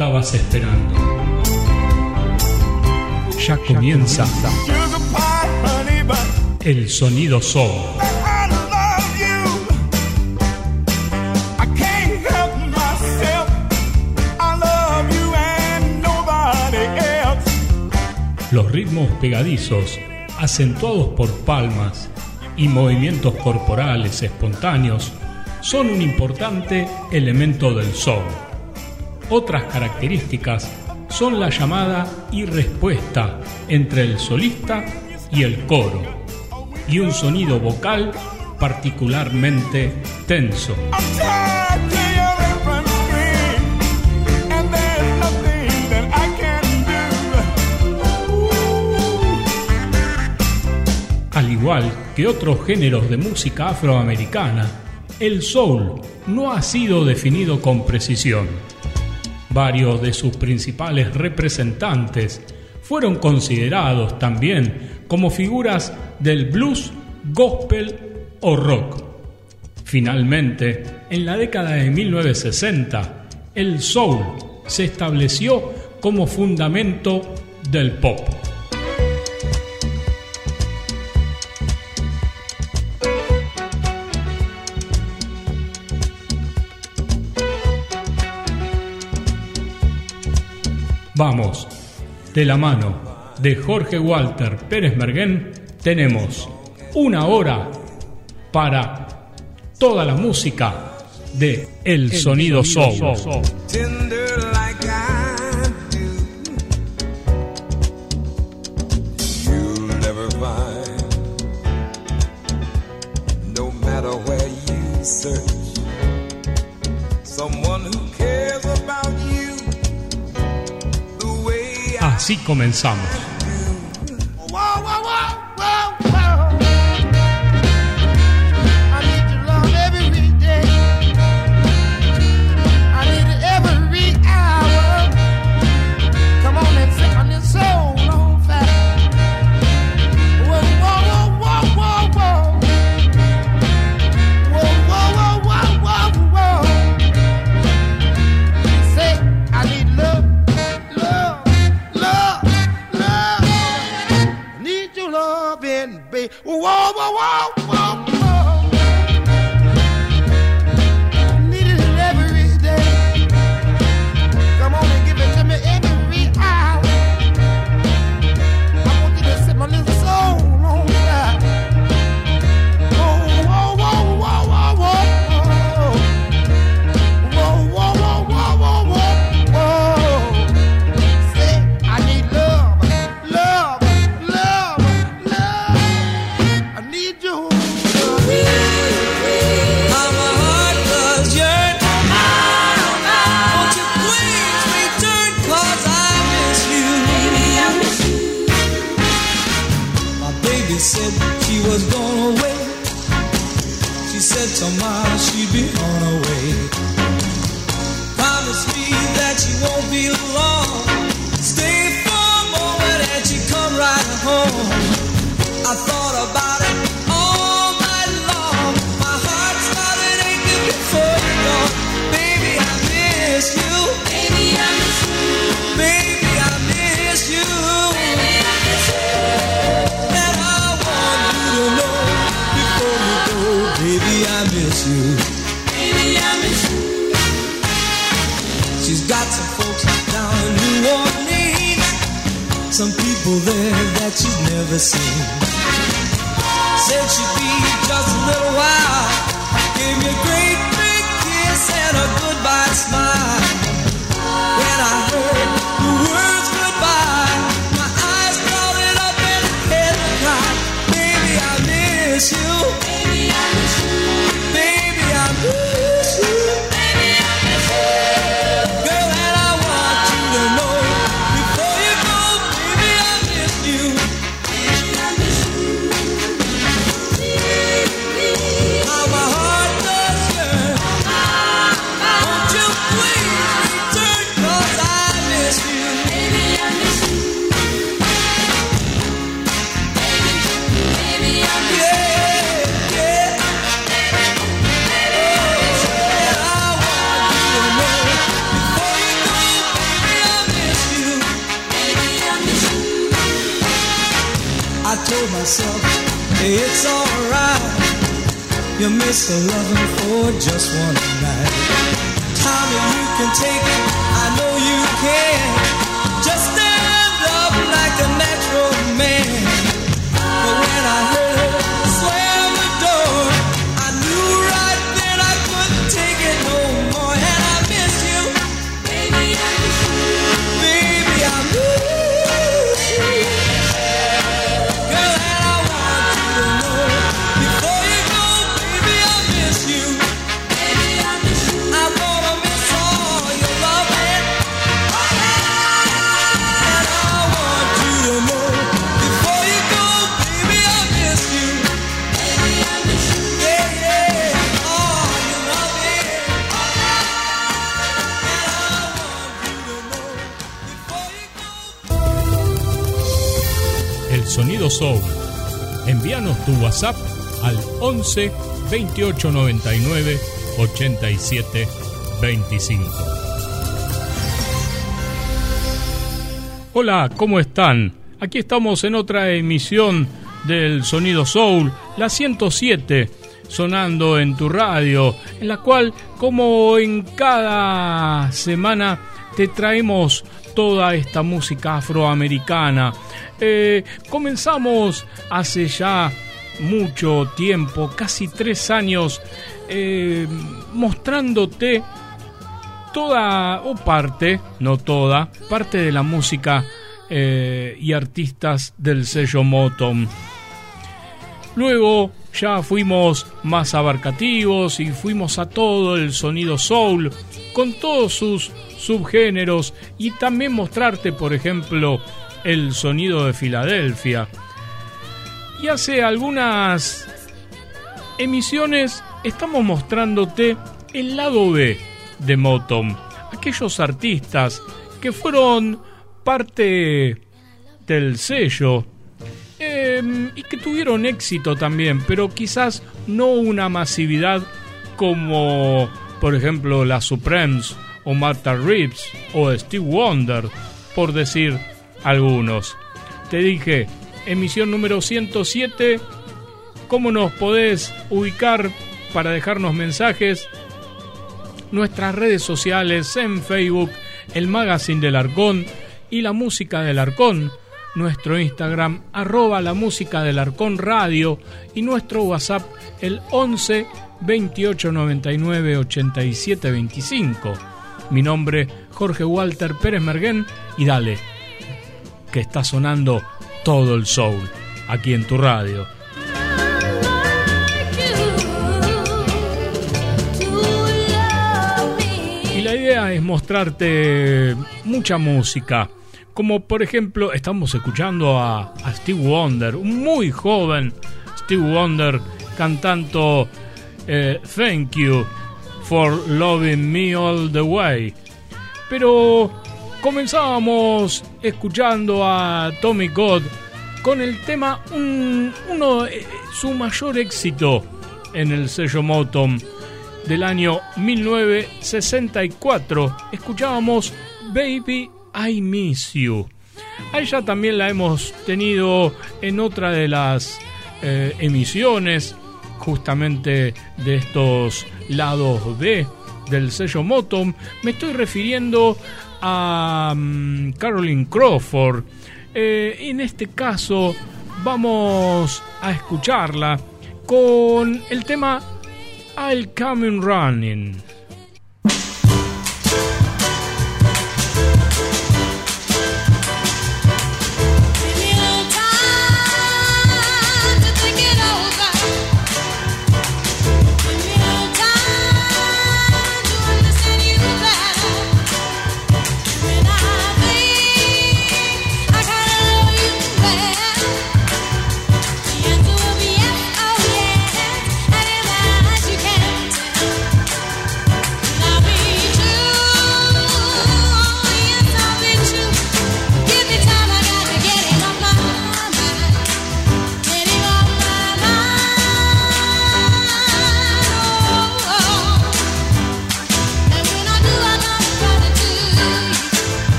estabas esperando. Ya comienza el sonido soul. Los ritmos pegadizos, acentuados por palmas y movimientos corporales espontáneos, son un importante elemento del soul. Otras características son la llamada y respuesta entre el solista y el coro, y un sonido vocal particularmente tenso. Al igual que otros géneros de música afroamericana, el soul no ha sido definido con precisión. Varios de sus principales representantes fueron considerados también como figuras del blues, gospel o rock. Finalmente, en la década de 1960, el soul se estableció como fundamento del pop. Vamos, de la mano de Jorge Walter Pérez Merguén, tenemos una hora para toda la música de El Sonido Soul. Así comenzamos. people there that you've never seen. Said she'd be just a little while. It's alright. You miss a loving for just one night. Tommy, you can take WhatsApp al 11 28 99 87 25. Hola, ¿cómo están? Aquí estamos en otra emisión del Sonido Soul, la 107, sonando en tu radio, en la cual, como en cada semana, te traemos toda esta música afroamericana. Eh, comenzamos hace ya mucho tiempo, casi tres años, eh, mostrándote toda o parte, no toda, parte de la música eh, y artistas del sello Motown. Luego ya fuimos más abarcativos y fuimos a todo el sonido soul con todos sus subgéneros y también mostrarte, por ejemplo, el sonido de Filadelfia. Y hace algunas emisiones estamos mostrándote el lado B de Motown, aquellos artistas que fueron parte del sello eh, y que tuvieron éxito también, pero quizás no una masividad como, por ejemplo, las Supremes o Martha Reeves o Steve Wonder, por decir algunos. Te dije, emisión número 107, ¿cómo nos podés ubicar para dejarnos mensajes? Nuestras redes sociales en Facebook, el Magazine del Arcón y la Música del Arcón, nuestro Instagram arroba la música del Arcón Radio y nuestro WhatsApp el 11 28 99 87 25. Mi nombre Jorge Walter Pérez Merguén y dale, que está sonando todo el soul aquí en tu radio. Y la idea es mostrarte mucha música. Como por ejemplo, estamos escuchando a, Steve Wonder, un muy joven Steve Wonder cantando eh, Thank You for Loving Me All the Way. Pero comenzábamos escuchando a Tommy God con el tema, un- uno, eh, su mayor éxito en el sello Motown del año 1964. Escuchábamos Baby I Miss You. A ella también la hemos tenido en otra de las eh, emisiones, justamente de estos lados B del sello Motown. Me estoy refiriendo a Caroline Crawford. Eh, en este caso vamos a escucharla con el tema I'll Come Running.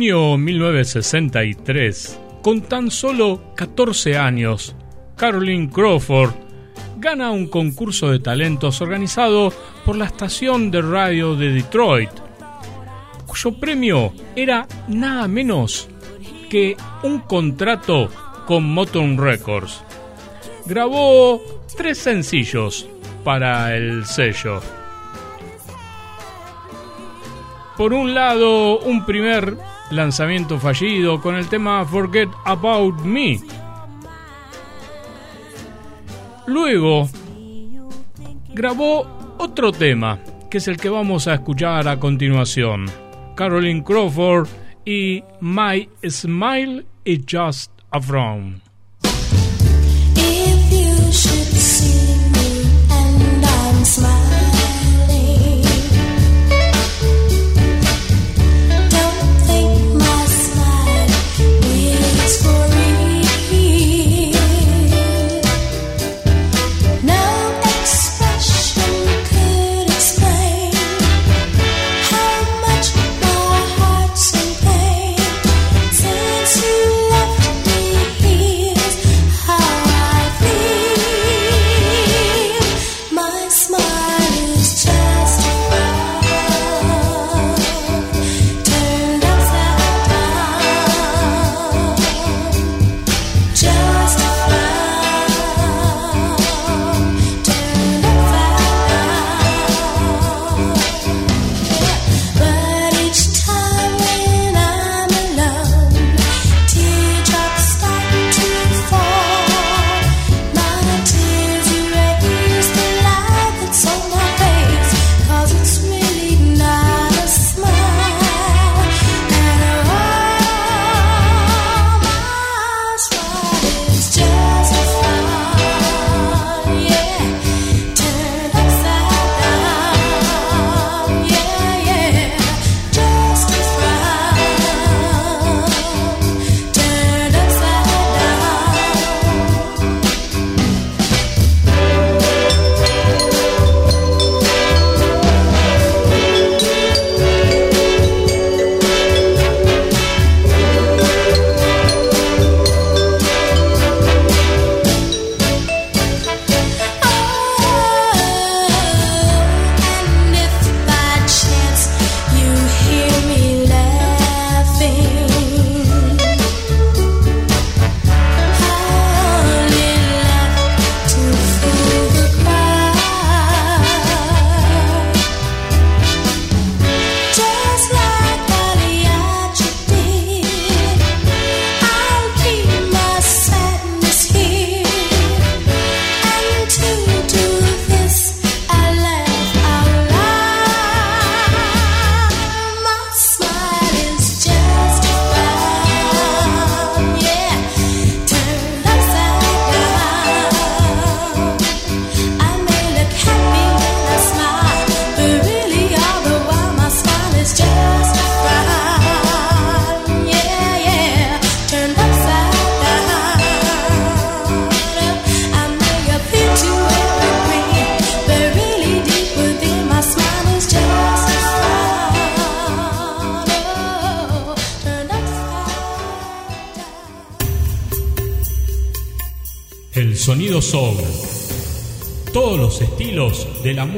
Año 1963, con tan solo 14 años, Caroline Crawford gana un concurso de talentos organizado por la estación de radio de Detroit, cuyo premio era nada menos que un contrato con Motown Records. Grabó tres sencillos para el sello. Por un lado, un primer lanzamiento fallido con el tema Forget About Me. Luego, grabó otro tema, que es el que vamos a escuchar a continuación. Caroline Crawford y My Smile is Just a Frown.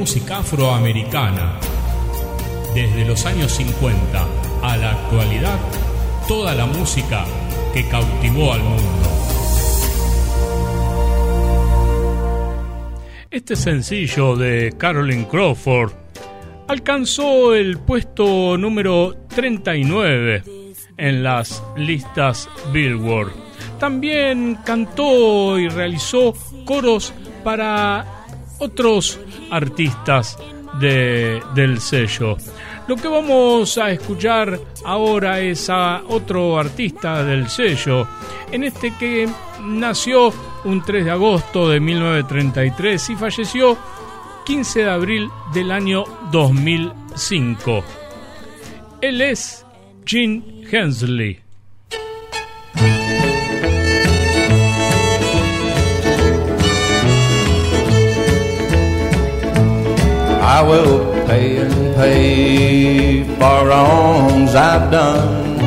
Música afroamericana. Desde los años 50 a la actualidad, toda la música que cautivó al mundo. Este sencillo de Carolyn Crawford alcanzó el puesto número 39 en las listas Billboard. También cantó y realizó coros para otros artistas del sello. Lo que vamos a escuchar ahora es a otro artista del sello, en este que nació un 3 de agosto de 1933 y falleció 15 de abril del año 2005. Él es Gene Hensley. I will pay and pay for wrongs I've done.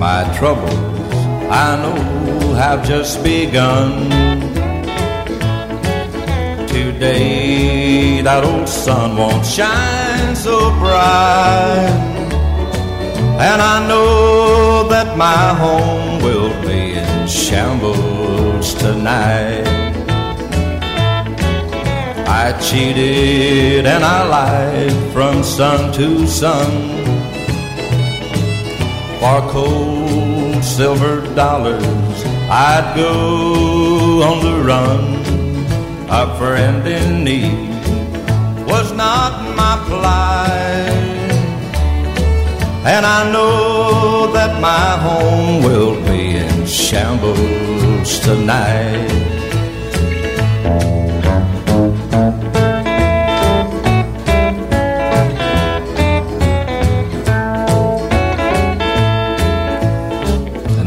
My troubles, I know, have just begun. Today, that old sun won't shine so bright. And I know that my home will be in shambles tonight. I cheated and I lied from sun to sun for cold silver dollars. I'd go on the run. A friend in need was not my plight, and I know that my home will be in shambles tonight.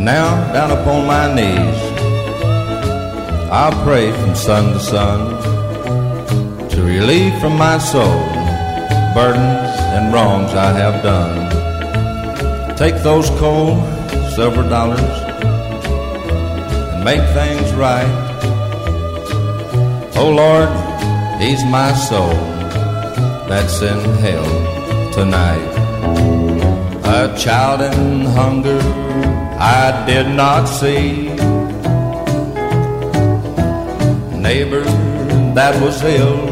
Now down upon my knees. I'll pray from sun to sun to relieve from my soul burdens and wrongs I have done. Take those cold silver dollars and make things right. Oh Lord, ease my soul that's in hell tonight. A child in hunger I did not see. Neighbor that was ill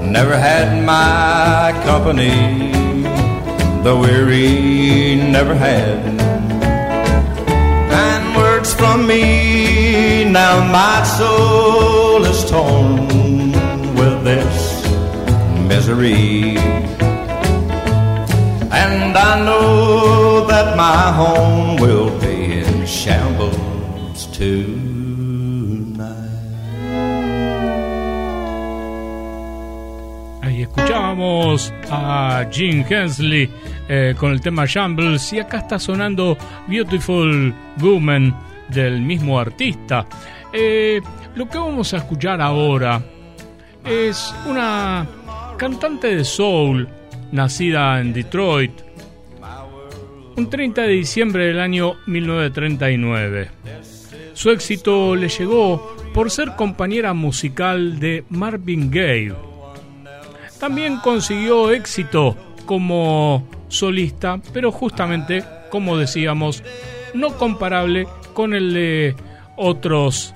never had my company. The weary never had. And words from me, now my soul is torn with this misery. And I know that my home will Ahí escuchábamos a Jim Hensley eh, con el tema Shambles y acá está sonando Beautiful Woman del mismo artista. Eh, lo que vamos a escuchar ahora es una cantante de soul nacida en Detroit, un 30 de diciembre del año 1939. Su éxito le llegó por ser compañera musical de Marvin Gaye. También consiguió éxito como solista, pero justamente, como decíamos, no comparable con el de otros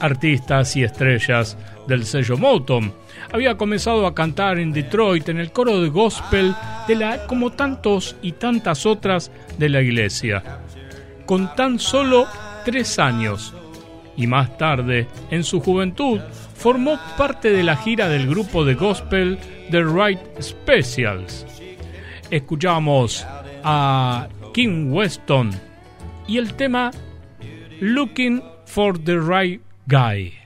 artistas y estrellas del sello Motown había comenzado a cantar en Detroit en el coro de gospel de la, como tantos y tantas otras de la iglesia, con tan solo tres años. Y más tarde, en su juventud, formó parte de la gira del grupo de gospel The Right Specials. Escuchamos a Kim Weston y el tema Looking for the Right Guy.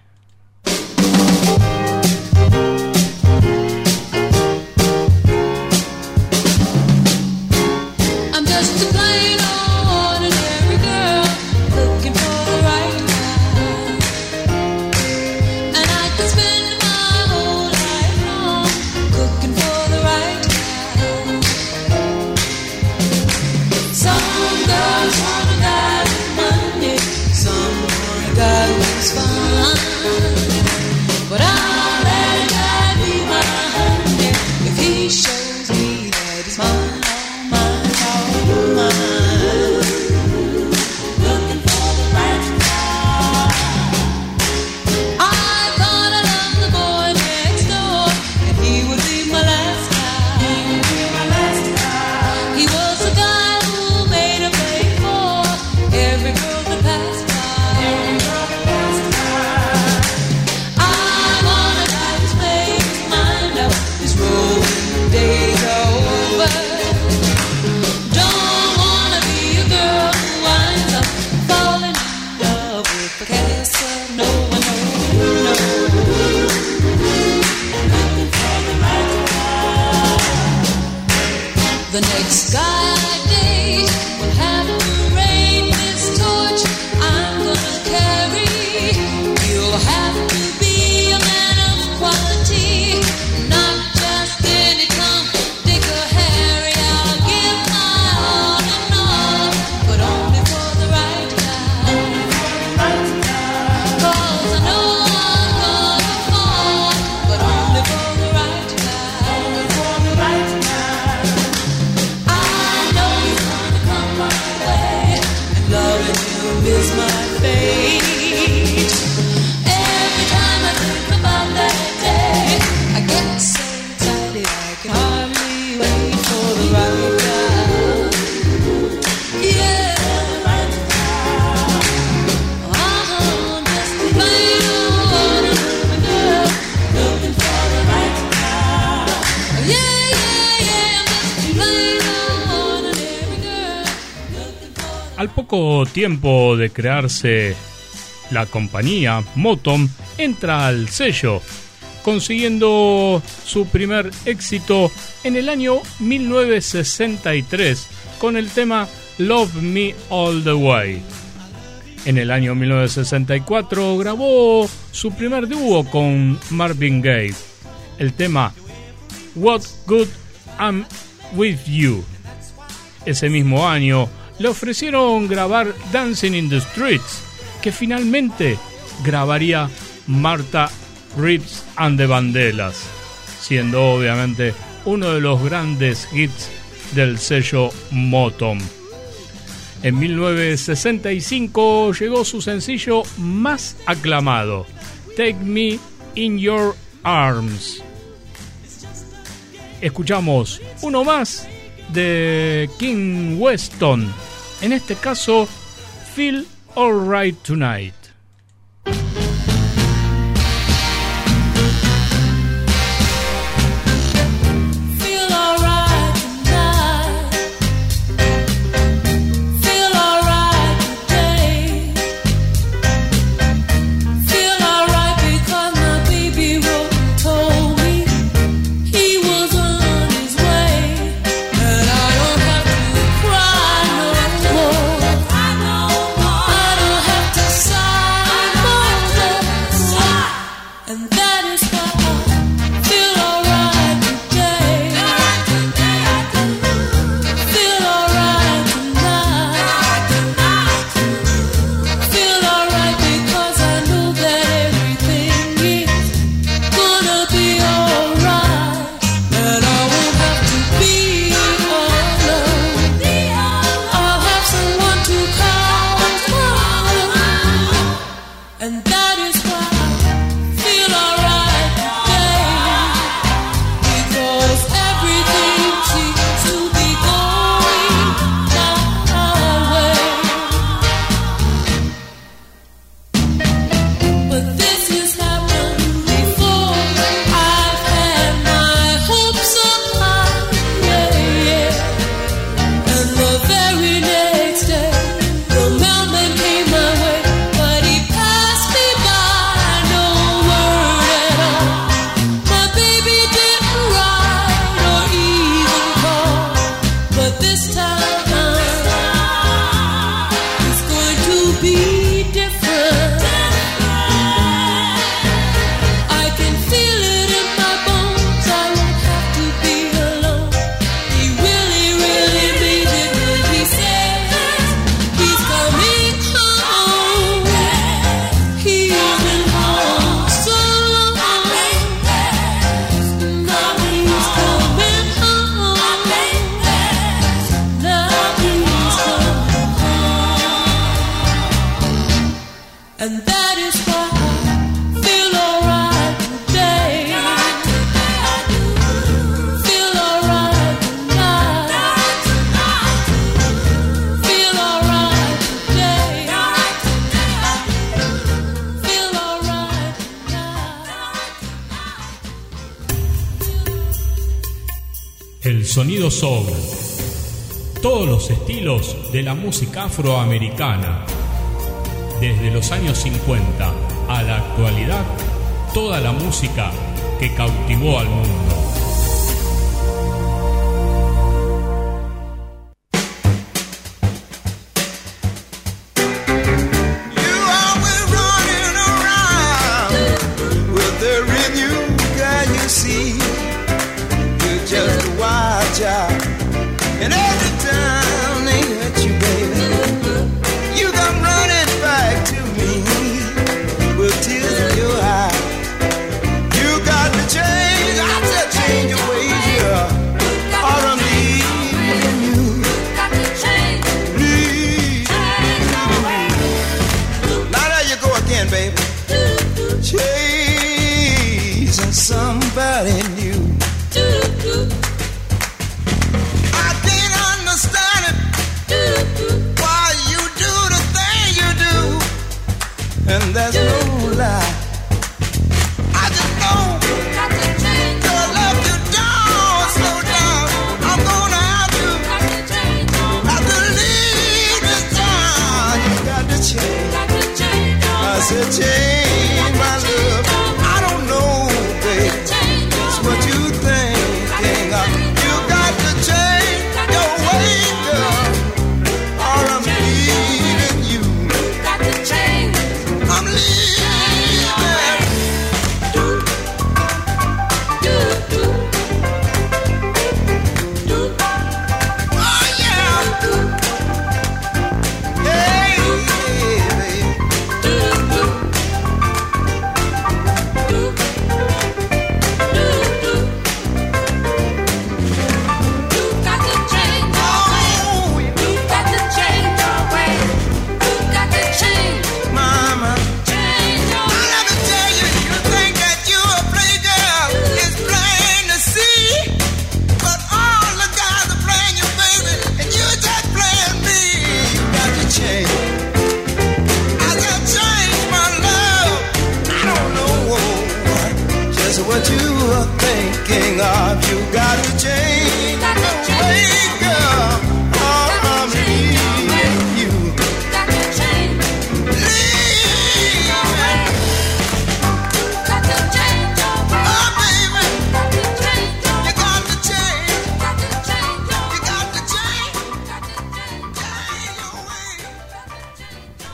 The next guy I date. Tiempo de crearse la compañía, Motom entra al sello, consiguiendo su primer éxito en el año 1963 con el tema Love Me All the Way. En el año 1964 grabó su primer dúo con Marvin Gaye, el tema What Good I'm With You. Ese mismo año le ofrecieron grabar Dancing in the Streets, que finalmente grabaría Marta Reeves and the Vandellas, siendo obviamente uno de los grandes hits del sello Motom. En 1965 llegó su sencillo más aclamado, Take Me in Your Arms. Escuchamos uno más de King Weston, en este caso, Feel Alright Tonight. La música afroamericana. Desde los años 50 a la actualidad, toda la música que cautivó al mundo.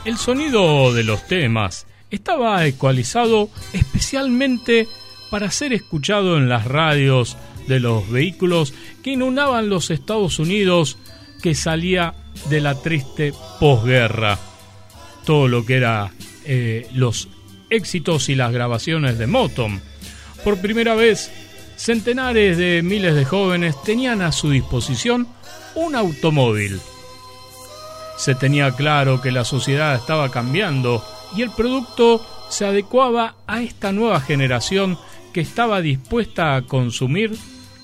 El sonido de los temas estaba ecualizado especialmente para ser escuchado en las radios de los vehículos que inundaban los Estados Unidos que salía de la triste posguerra. Todo lo que era eh, los éxitos y las grabaciones de Motown. Por primera vez, centenares de miles de jóvenes tenían a su disposición un automóvil. Se tenía claro que la sociedad estaba cambiando y el producto se adecuaba a esta nueva generación que estaba dispuesta a consumir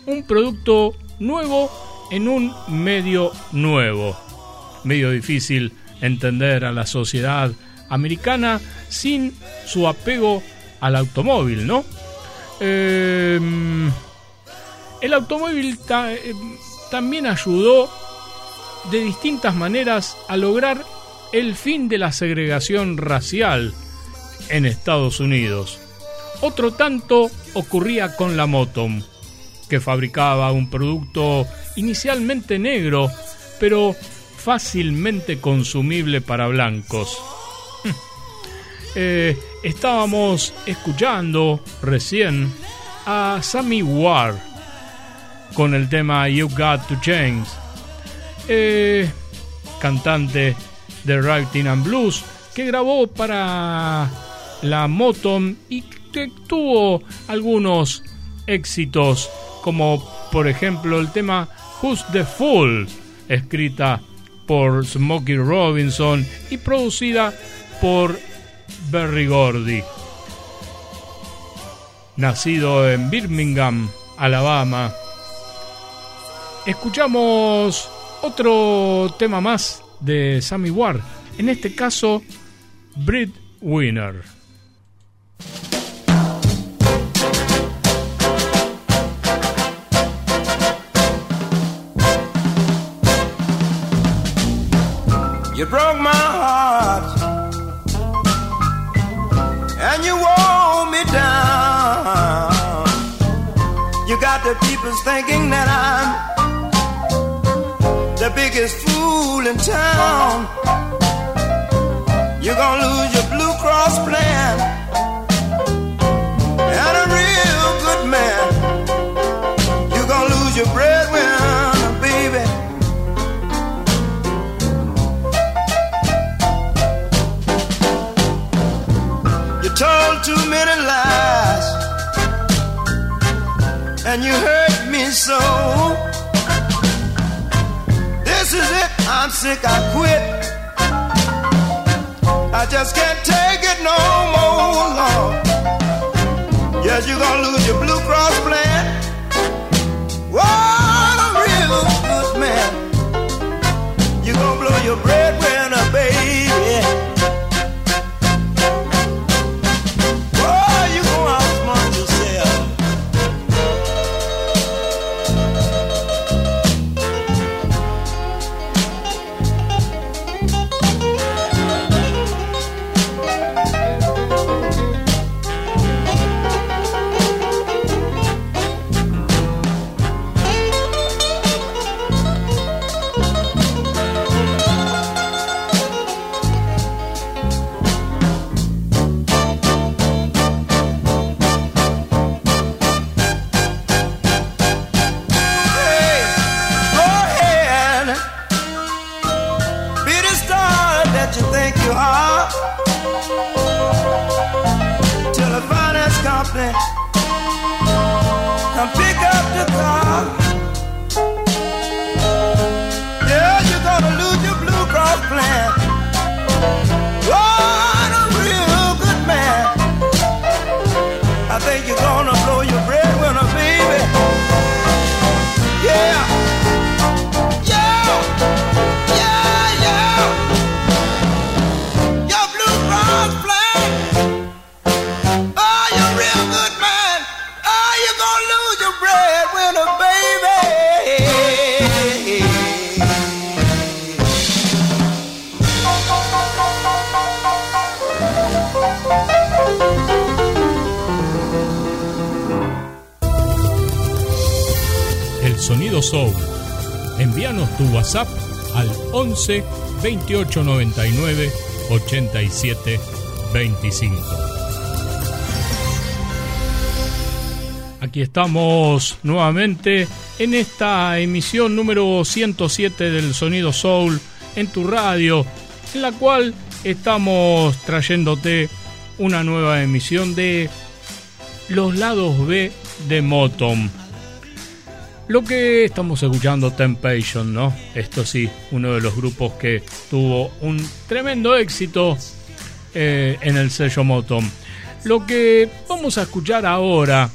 un producto nuevo en un medio nuevo. Medio difícil entender a la sociedad americana sin su apego al automóvil, ¿no? Eh, el automóvil eh, también ayudó de distintas maneras a lograr el fin de la segregación racial en Estados Unidos. Otro tanto ocurría con la Motom, que fabricaba un producto inicialmente negro, pero fácilmente consumible para blancos. Eh, estábamos escuchando recién a Sammy Ward con el tema You Got to Change eh, cantante de Writing and Blues, que grabó para la Motown y que tuvo algunos éxitos, como por ejemplo el tema Who's the Fool, escrita por Smokey Robinson y producida por Berry Gordy. Nacido en Birmingham, Alabama, escuchamos otro tema más de Sammy Ward, en este caso Breadwinner. You broke my heart and you wore me down. You got the people thinking that I'm the biggest fool in town. You're gonna lose your Blue Cross plan and a real good man. You're gonna lose your breadwinner, told too many lies, and you hurt me so. This is it, I'm sick, I quit. I just can't take it no more, Lord. Yes, you're gonna lose your Blue Cross plan. What a real good man. You're gonna blow your breadwinner, 11 28 99 87 25. Aquí estamos nuevamente en esta emisión número 107 del Sonido Soul en tu radio, en la cual estamos trayéndote una nueva emisión de los lados B de Motom. Lo que estamos escuchando, Temptation, ¿no? Esto sí, uno de los grupos que tuvo un tremendo éxito eh, en el sello Motom. Lo que vamos a escuchar ahora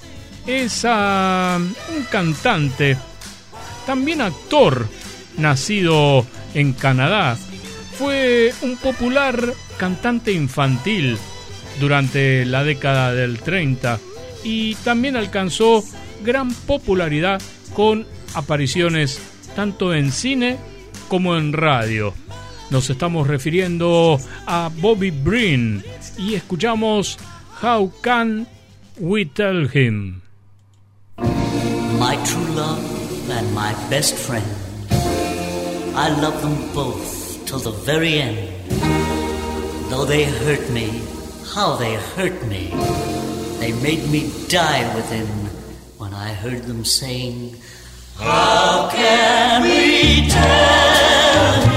es a un cantante, también actor, nacido en Canadá. Fue un popular cantante infantil durante la década del 30 y también alcanzó gran popularidad con apariciones tanto en cine como en radio. Nos estamos refiriendo a Bobby Breen y escuchamos How Can We Tell Him. My true love and my best friend. I love them both till the very end. Though they hurt me, how they hurt me. They made me die within when I heard them saying, How can we tell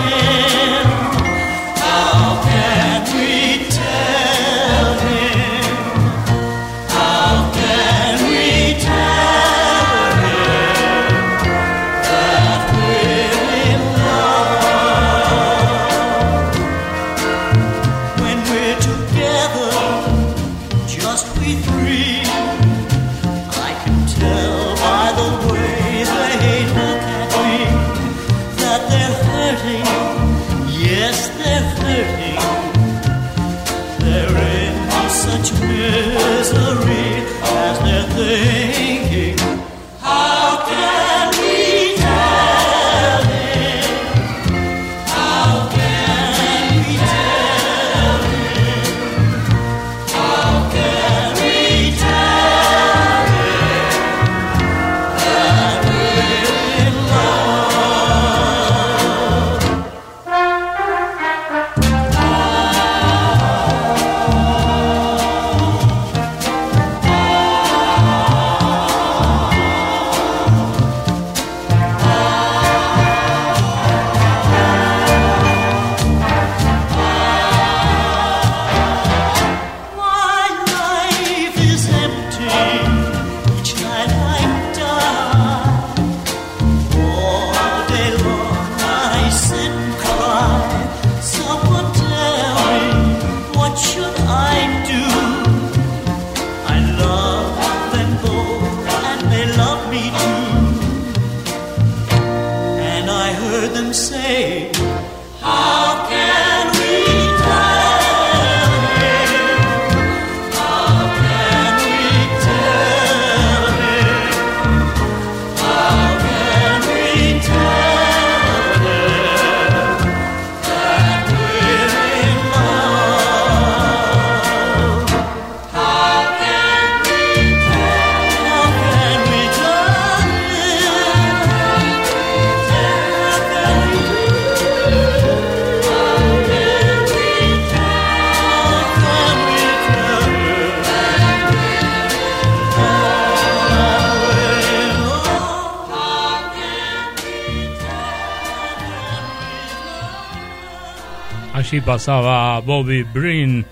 Allí pasaba Bobby Breen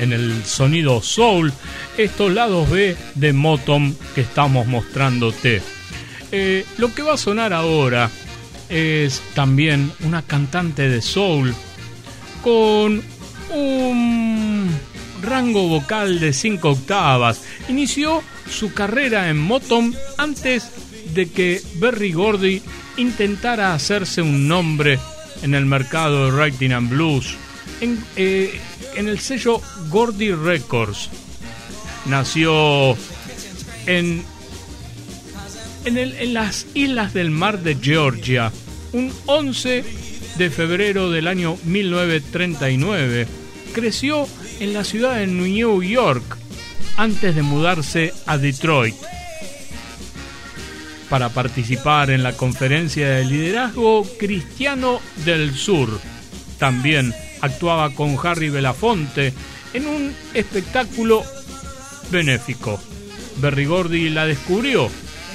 en, el sonido soul. Estos lados B de Motom que estamos mostrándote. Eh, lo que va a sonar ahora es también una cantante de soul con un rango vocal de 5 octavas. Inició su carrera en Motom antes de que Berry Gordy intentara hacerse un nombre en el mercado de writing and blues en, eh, en el sello Gordy Records. Nació en, en, el- en las islas del mar de Georgia un 11 de febrero del año 1939. Creció en la ciudad de New York antes de mudarse a Detroit. Para participar en la conferencia de liderazgo cristiano del sur. También actuaba con Harry Belafonte en un espectáculo benéfico. Berrigordi la descubrió,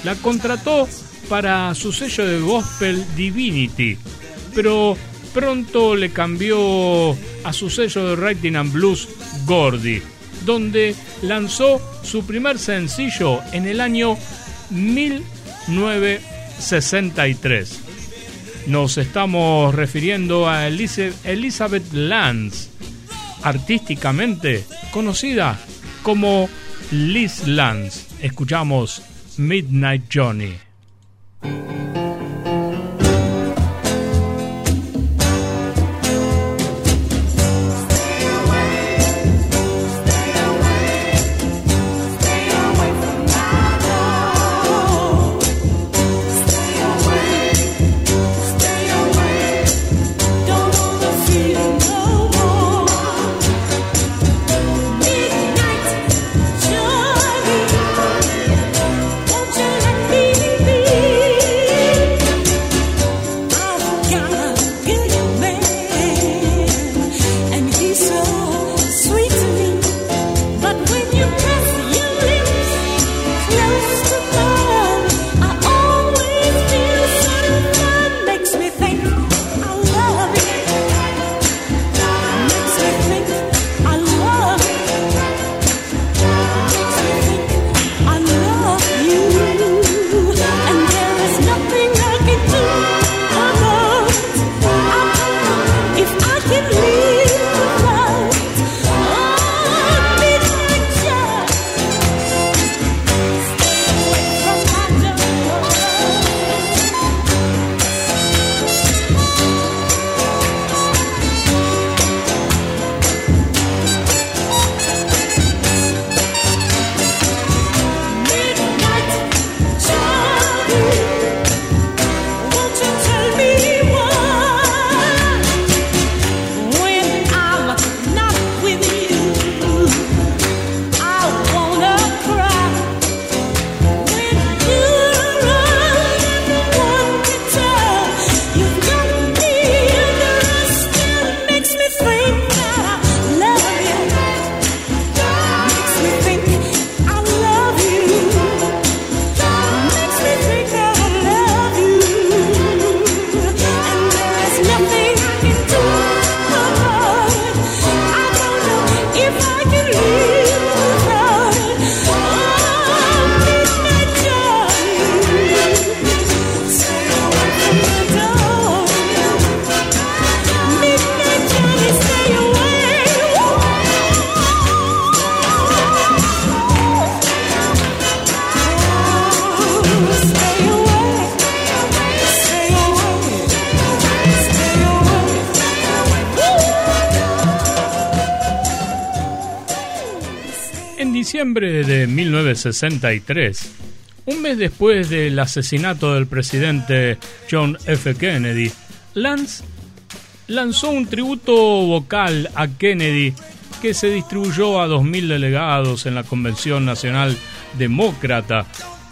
la contrató para su sello de gospel Divinity, pero pronto le cambió a su sello de writing and blues Gordy, donde lanzó su primer sencillo en el año 1963. Nos estamos refiriendo a Elizabeth Lance, artísticamente conocida como Liz Lance. Escuchamos Midnight Johnny. 1963, un mes después del asesinato del presidente John F. Kennedy, Lance lanzó un tributo vocal a Kennedy que se distribuyó a 2.000 delegados en la Convención Nacional Demócrata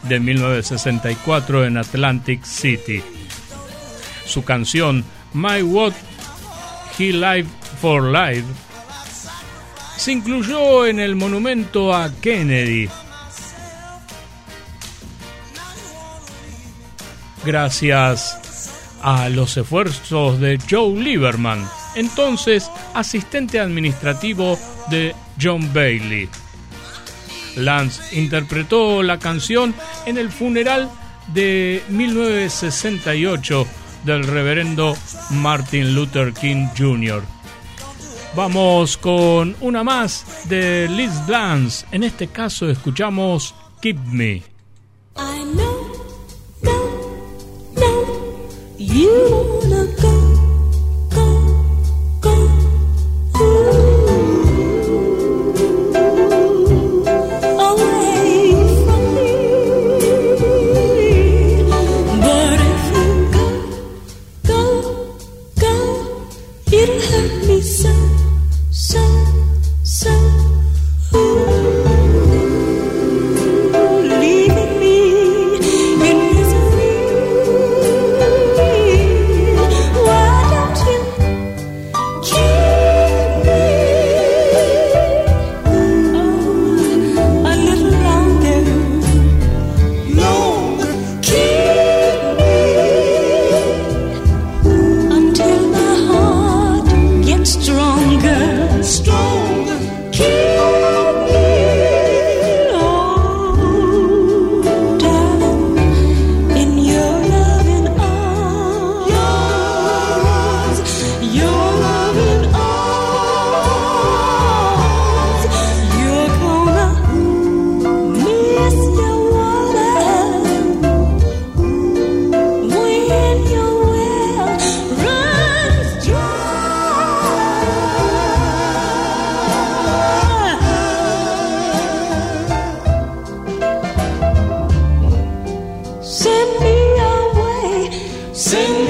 de 1964 en Atlantic City. Su canción My What He Live for Life se incluyó en el monumento a Kennedy. Gracias a los esfuerzos de Joe Lieberman, entonces asistente administrativo de John Bailey. Lance interpretó la canción en el funeral de 1968 del reverendo Martin Luther King Jr. Vamos con una más de Liz Dance. En este caso escuchamos Keep Me. You wanna Sing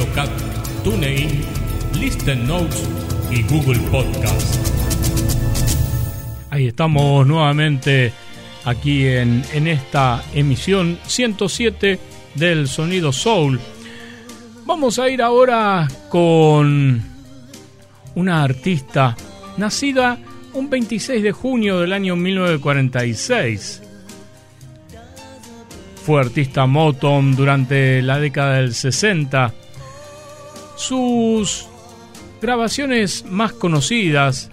Radio Cat, TuneIn, Listen Notes y Google Podcast. Ahí estamos nuevamente aquí en, en esta emisión 107 del Sonido Soul. Vamos a ir ahora con una artista nacida un 26 de junio del año 1946. Fue artista Motown durante la década del 60. Sus grabaciones más conocidas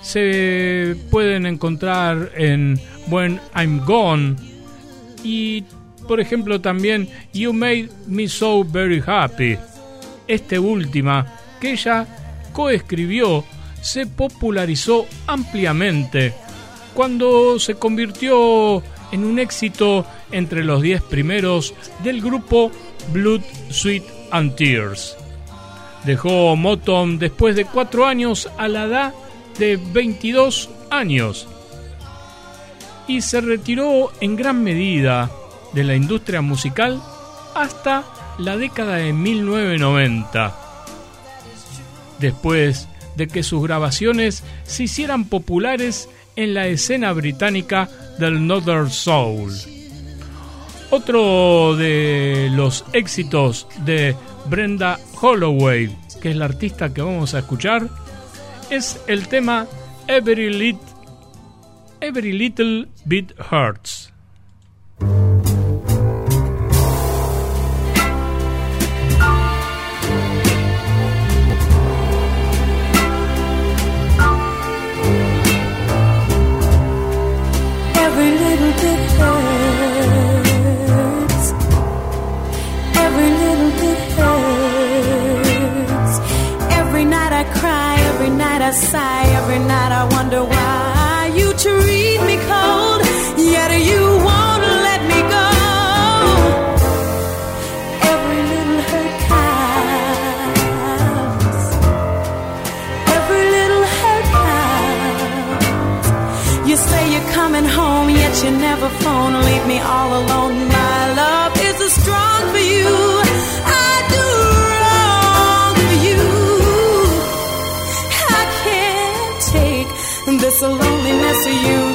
se pueden encontrar en When I'm Gone y por ejemplo también You Made Me So Very Happy. Este última que ella coescribió se popularizó ampliamente cuando se convirtió en un éxito entre los 10 primeros del grupo Blood, Sweat and Tears. Dejó Motown después de cuatro años a la edad de 22 años y se retiró en gran medida de la industria musical hasta la década de 1990. Después de que sus grabaciones se hicieran populares en la escena británica del Northern Soul. Otro de los éxitos de Brenda Holloway, que es la artista que vamos a escuchar, es el tema Every, Lit Every Little Bit Hurts. Sigh, every night I wonder why you treat me cold, yet you won't let me go. Every little hurt counts. Every little hurt counts. You say you're coming home, yet you never phone. Leave me all alone. My love It's lonely loneliness of you.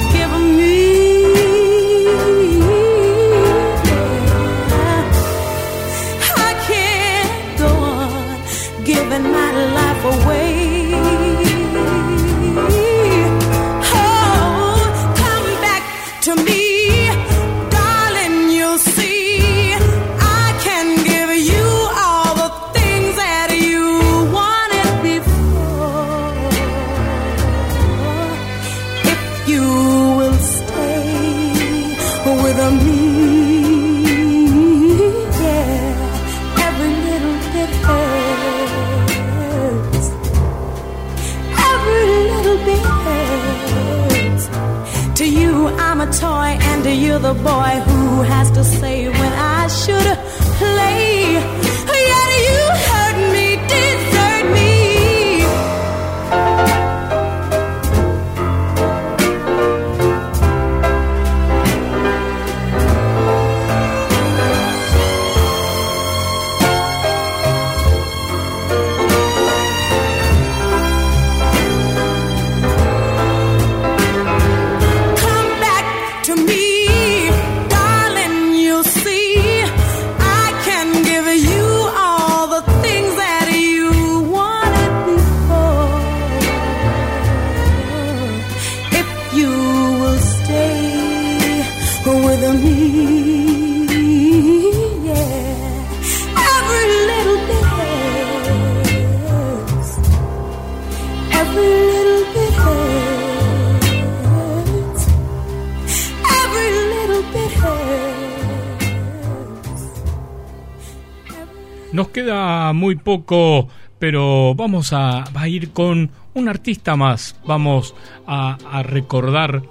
Muy poco, pero vamos a, ir con un artista más. Vamos a, a recordar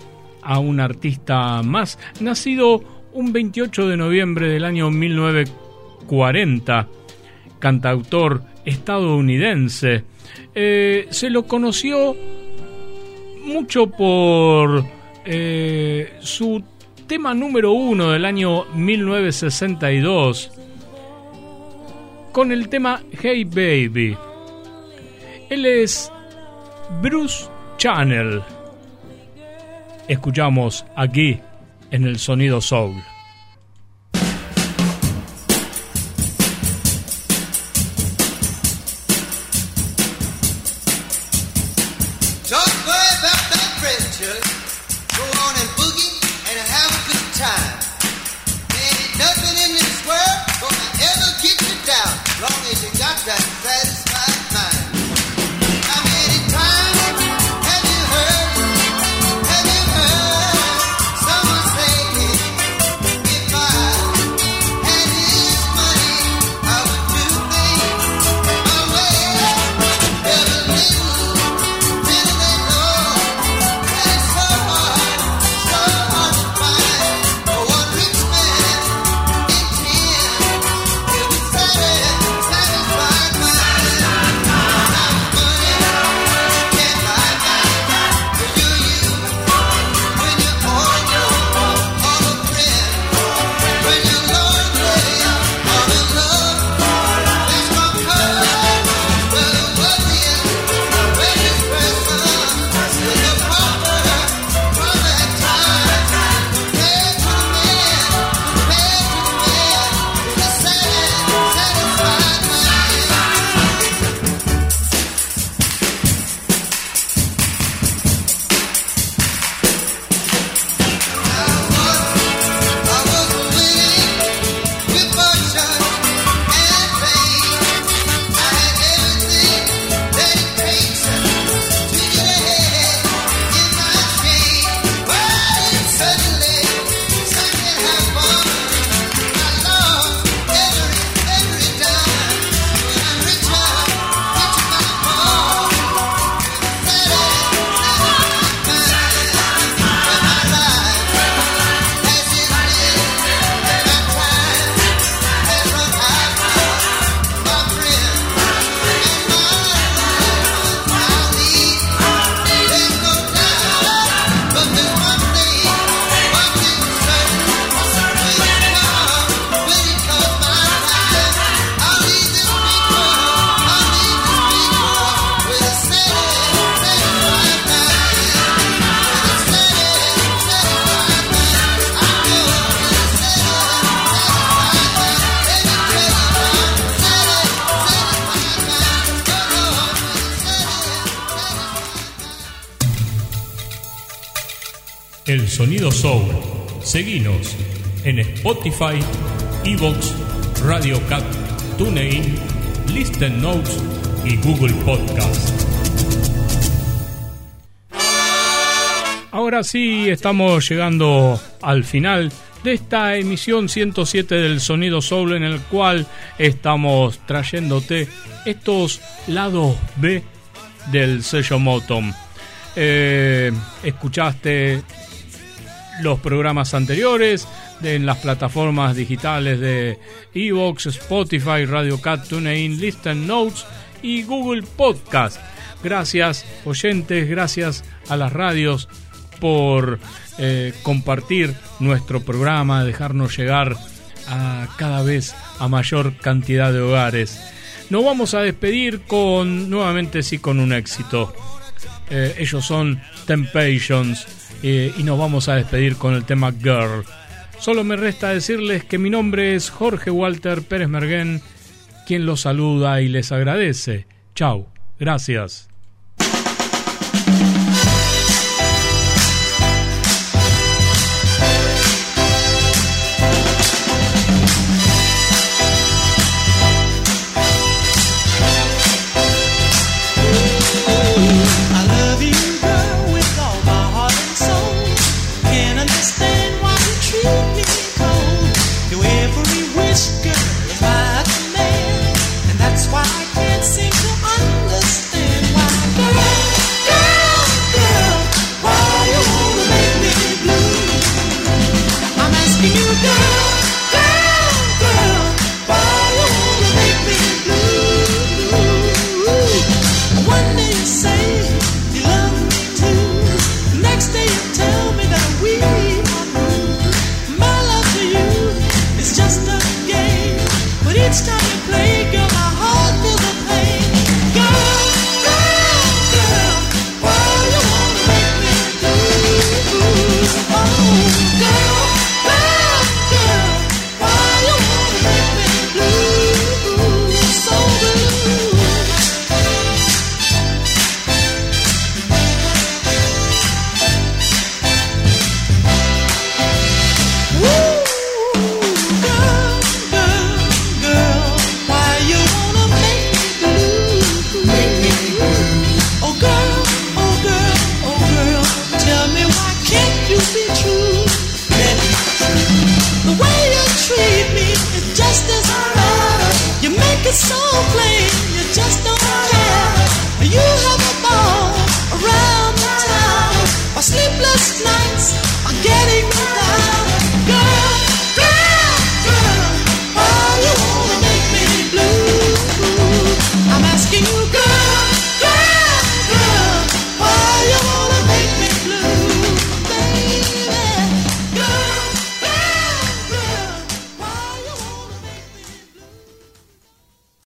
a un artista más, nacido un 28 de noviembre del año 1940, cantautor estadounidense. Eh, se lo conoció mucho por eh, su tema número uno del año 1962 con el tema Hey Baby. Él es Bruce Channel. Escuchamos aquí en el sonido soul. Sonido Soul. Seguinos en Spotify, Evox, Radio Cat, TuneIn, Listen Notes y Google Podcast. Ahora sí, estamos llegando al final de esta emisión 107 del Sonido Soul en el cual estamos trayéndote estos lados B del sello Motom. Eh, escuchaste los programas anteriores en las plataformas digitales de Evox, Spotify, Radio Cat, TuneIn, Listen Notes y Google Podcast. Gracias oyentes, gracias a las radios por eh, compartir nuestro programa, dejarnos llegar a cada vez a mayor cantidad de hogares. Nos vamos a despedir con nuevamente sí con un éxito. Eh, ellos son Temptations eh, y nos vamos a despedir con el tema Girl. Solo me resta decirles que mi nombre es Jorge Walter Pérez Merguén, quien los saluda y les agradece. Chau, gracias.